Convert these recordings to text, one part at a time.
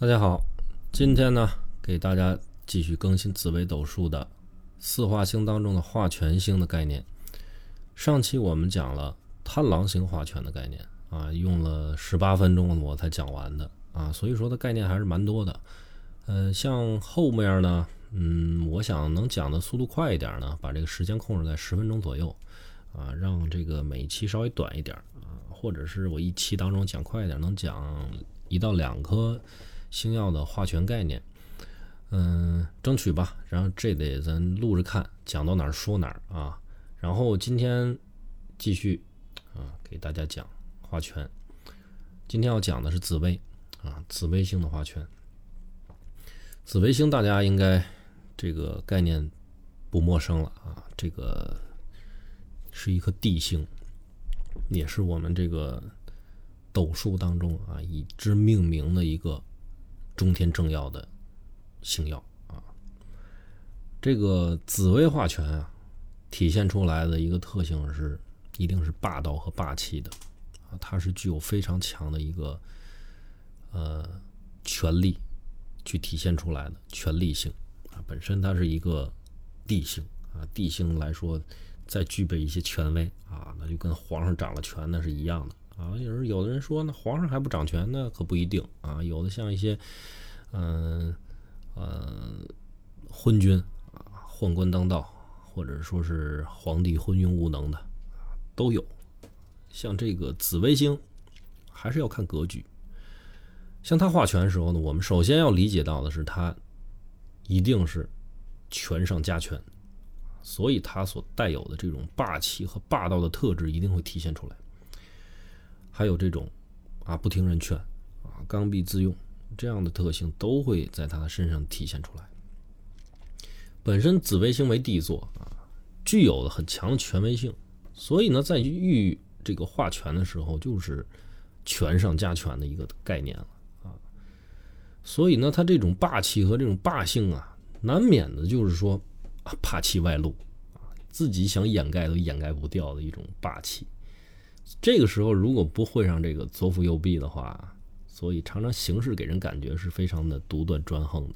大家好，今天呢，给大家继续更新紫微斗数的四化星当中的化权星的概念。上期我们讲了贪狼星化权的概念啊，用了十八分钟我才讲完的啊，所以说的概念还是蛮多的。呃，像后面呢，嗯，我想能讲的速度快一点呢，把这个时间控制在十分钟左右啊，让这个每一期稍微短一点啊，或者是我一期当中讲快一点，能讲一到两颗。星耀的化权概念，嗯，争取吧。然后这得咱录着看，讲到哪儿说哪儿啊。然后今天继续啊，给大家讲化权。今天要讲的是紫薇啊，紫微星的化权。紫微星大家应该这个概念不陌生了啊，这个是一颗地星，也是我们这个斗数当中啊以之命名的一个。中天正要的星耀。啊，这个紫薇化权啊，体现出来的一个特性是，一定是霸道和霸气的。啊，它是具有非常强的一个呃权力去体现出来的权力性。啊，本身它是一个地星啊，地星来说再具备一些权威啊，那就跟皇上掌了权那是一样的。啊，有人有的人说，呢皇上还不掌权呢？可不一定啊。有的像一些，嗯呃，昏君啊，宦官当道，或者说是皇帝昏庸无能的都有。像这个紫微星，还是要看格局。像他画权的时候呢，我们首先要理解到的是，他一定是权上加权，所以他所带有的这种霸气和霸道的特质一定会体现出来。还有这种，啊，不听人劝，啊，刚愎自用这样的特性都会在他的身上体现出来。本身紫微星为地座啊，具有了很强的权威性，所以呢，在遇这个化权的时候，就是权上加权的一个概念了啊。所以呢，他这种霸气和这种霸性啊，难免的就是说啊，霸气外露啊，自己想掩盖都掩盖不掉的一种霸气。这个时候，如果不会上这个左辅右弼的话，所以常常行事给人感觉是非常的独断专横的，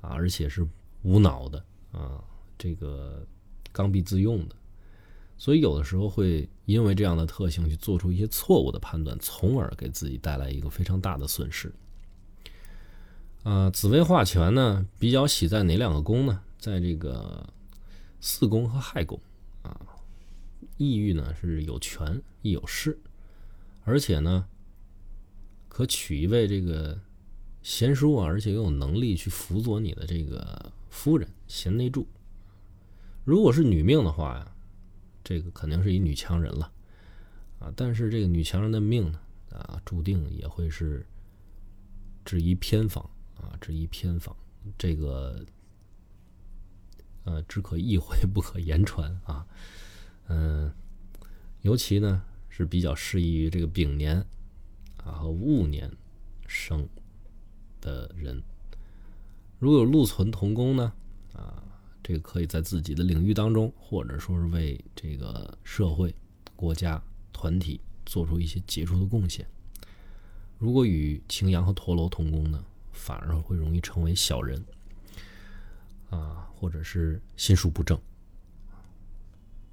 啊，而且是无脑的啊，这个刚愎自用的，所以有的时候会因为这样的特性去做出一些错误的判断，从而给自己带来一个非常大的损失。啊，紫薇化权呢，比较喜在哪两个宫呢？在这个四宫和亥宫。抑郁呢是有权亦有势，而且呢可娶一位这个贤淑啊，而且又有能力去辅佐你的这个夫人贤内助。如果是女命的话呀，这个肯定是一女强人了啊。但是这个女强人的命呢啊，注定也会是只一偏房啊，只一偏房。这个呃，只可意会不可言传啊。嗯，尤其呢是比较适宜于这个丙年啊和戊年生的人。如果有禄存同宫呢，啊，这个可以在自己的领域当中，或者说是为这个社会、国家、团体做出一些杰出的贡献。如果与擎羊和陀螺同宫呢，反而会容易成为小人啊，或者是心术不正。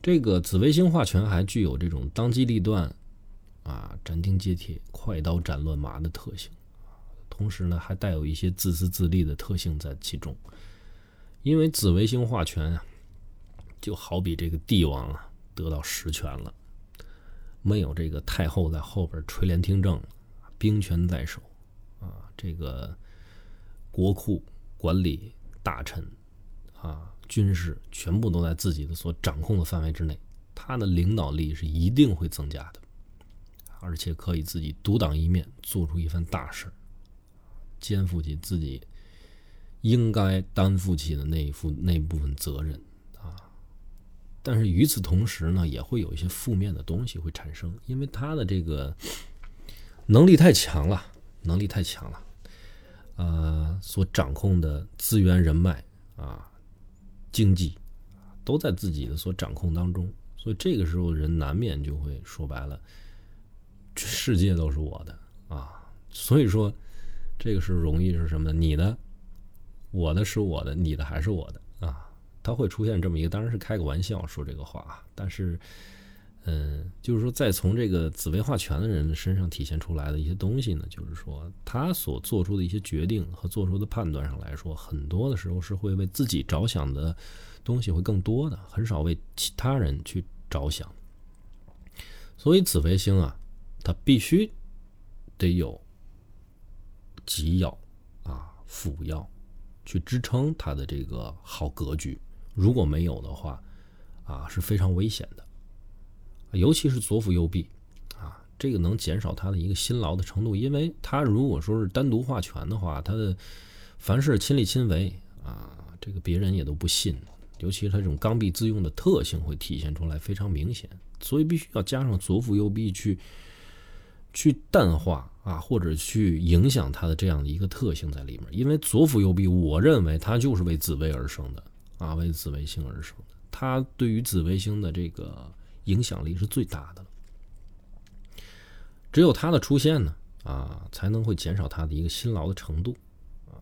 这个紫微星化权还具有这种当机立断，啊，斩钉截铁、快刀斩乱麻的特性，同时呢，还带有一些自私自利的特性在其中。因为紫微星化权啊，就好比这个帝王啊得到实权了，没有这个太后在后边垂帘听政，兵权在手，啊，这个国库管理大臣，啊。军事全部都在自己的所掌控的范围之内，他的领导力是一定会增加的，而且可以自己独当一面，做出一番大事肩负起自己应该担负起的那一副那部分责任啊。但是与此同时呢，也会有一些负面的东西会产生，因为他的这个能力太强了，能力太强了，呃，所掌控的资源人脉啊。经济都在自己的所掌控当中，所以这个时候人难免就会说白了，世界都是我的啊。所以说，这这个是容易是什么？你的，我的是我的，你的还是我的啊？他会出现这么一个，当然是开个玩笑说这个话啊，但是，嗯，就是说，再从这个紫薇化权的人身上体现出来的一些东西呢，就是说，他所做出的一些决定和做出的判断上来说，很多的时候是会为自己着想的东西会更多的，很少为其他人去着想。所以紫微星啊，它必须得有吉要啊辅要去支撑它的这个好格局。如果没有的话，啊是非常危险的，尤其是左辅右弼，啊这个能减少他的一个辛劳的程度，因为他如果说是单独化权的话，他的凡事亲力亲为啊，这个别人也都不信，尤其是他这种刚愎自用的特性会体现出来非常明显，所以必须要加上左辅右弼去去淡化啊，或者去影响他的这样的一个特性在里面，因为左辅右弼，我认为它就是为紫薇而生的。啊，为紫微星而生的，它对于紫微星的这个影响力是最大的了。只有他的出现呢，啊，才能会减少他的一个辛劳的程度，啊，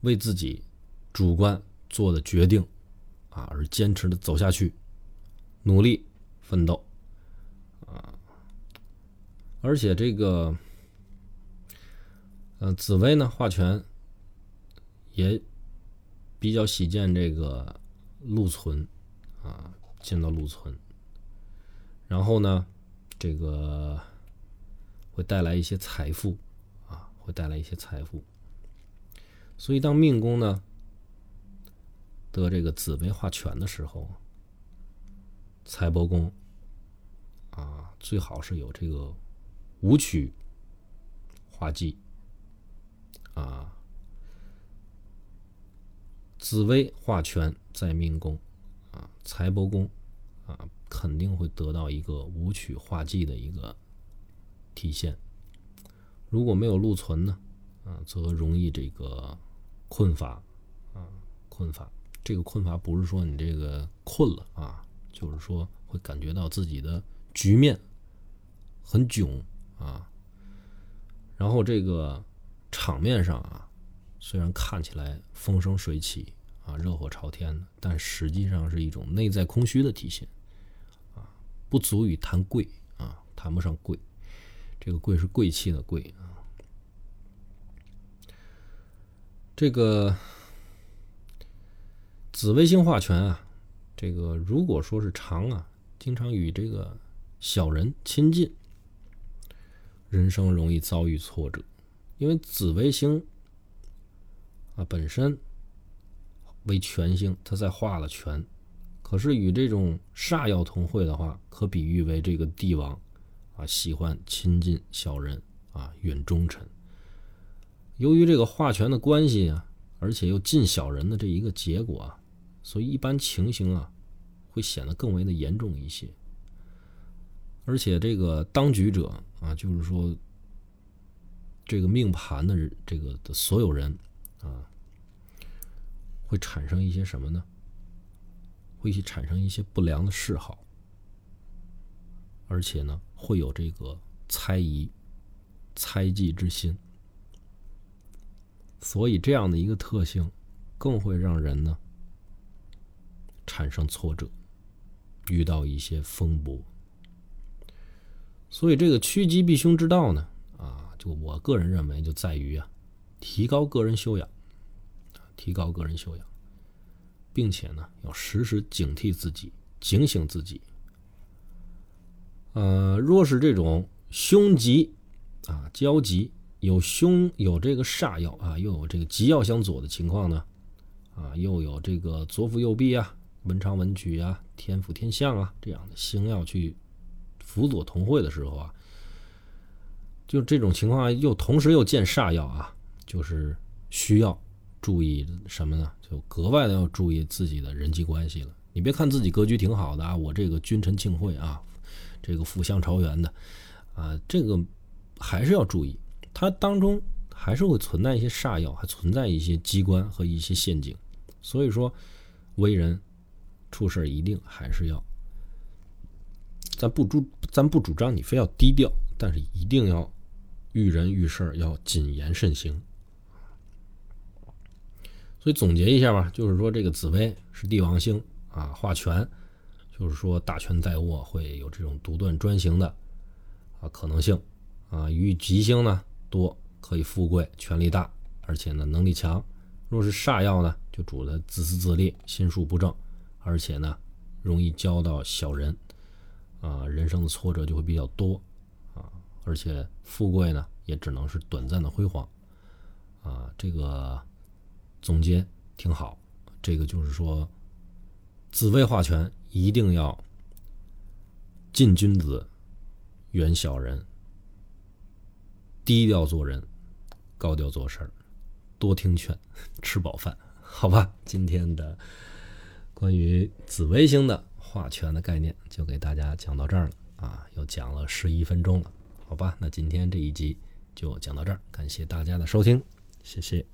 为自己主观做的决定，啊，而坚持的走下去，努力奋斗，啊，而且这个，呃，紫薇呢，化权也。比较喜见这个禄存啊，见到禄存，然后呢，这个会带来一些财富啊，会带来一些财富。所以当命宫呢得这个紫薇化权的时候，财帛宫啊，最好是有这个武曲化忌啊。紫薇化权在命宫，啊，财帛宫，啊，肯定会得到一个武曲化忌的一个体现。如果没有禄存呢，啊，则容易这个困乏，啊，困乏。这个困乏不是说你这个困了啊，就是说会感觉到自己的局面很窘啊。然后这个场面上啊。虽然看起来风生水起啊，热火朝天的，但实际上是一种内在空虚的体现啊，不足以谈贵啊，谈不上贵。这个贵是贵气的贵啊。这个紫微星化权啊，这个如果说是常啊，经常与这个小人亲近，人生容易遭遇挫折，因为紫微星。啊，本身为权星，他在化了权，可是与这种煞药同会的话，可比喻为这个帝王啊，喜欢亲近小人啊，远忠臣。由于这个化权的关系啊，而且又近小人的这一个结果啊，所以一般情形啊，会显得更为的严重一些。而且这个当局者啊，就是说这个命盘的这个的所有人。啊，会产生一些什么呢？会去产生一些不良的嗜好，而且呢，会有这个猜疑、猜忌之心。所以这样的一个特性，更会让人呢产生挫折，遇到一些风波。所以这个趋吉避凶之道呢，啊，就我个人认为，就在于啊，提高个人修养。提高个人修养，并且呢，要时时警惕自己，警醒自己。呃，若是这种凶吉啊交吉，有凶有这个煞药啊，又有这个吉药相左的情况呢，啊，又有这个左辅右弼啊、文昌文曲啊、天府天相啊这样的星要去辅佐同会的时候啊，就这种情况又同时又见煞药啊，就是需要。注意什么呢？就格外的要注意自己的人际关系了。你别看自己格局挺好的啊，我这个君臣庆会啊，这个福相朝元的啊，这个还是要注意，它当中还是会存在一些煞药，还存在一些机关和一些陷阱。所以说，为人处事一定还是要，咱不主咱不主张你非要低调，但是一定要遇人遇事要谨言慎行。所以总结一下吧，就是说这个紫薇是帝王星啊，化权，就是说大权在握，会有这种独断专行的啊可能性啊。与吉星呢多，可以富贵，权力大，而且呢能力强。若是煞药呢，就主的自私自利，心术不正，而且呢容易交到小人啊，人生的挫折就会比较多啊，而且富贵呢也只能是短暂的辉煌啊，这个。总结挺好，这个就是说，紫薇化权一定要近君子，远小人，低调做人，高调做事儿，多听劝，吃饱饭，好吧？今天的关于紫微星的化权的概念就给大家讲到这儿了啊，又讲了十一分钟了，好吧？那今天这一集就讲到这儿，感谢大家的收听，谢谢。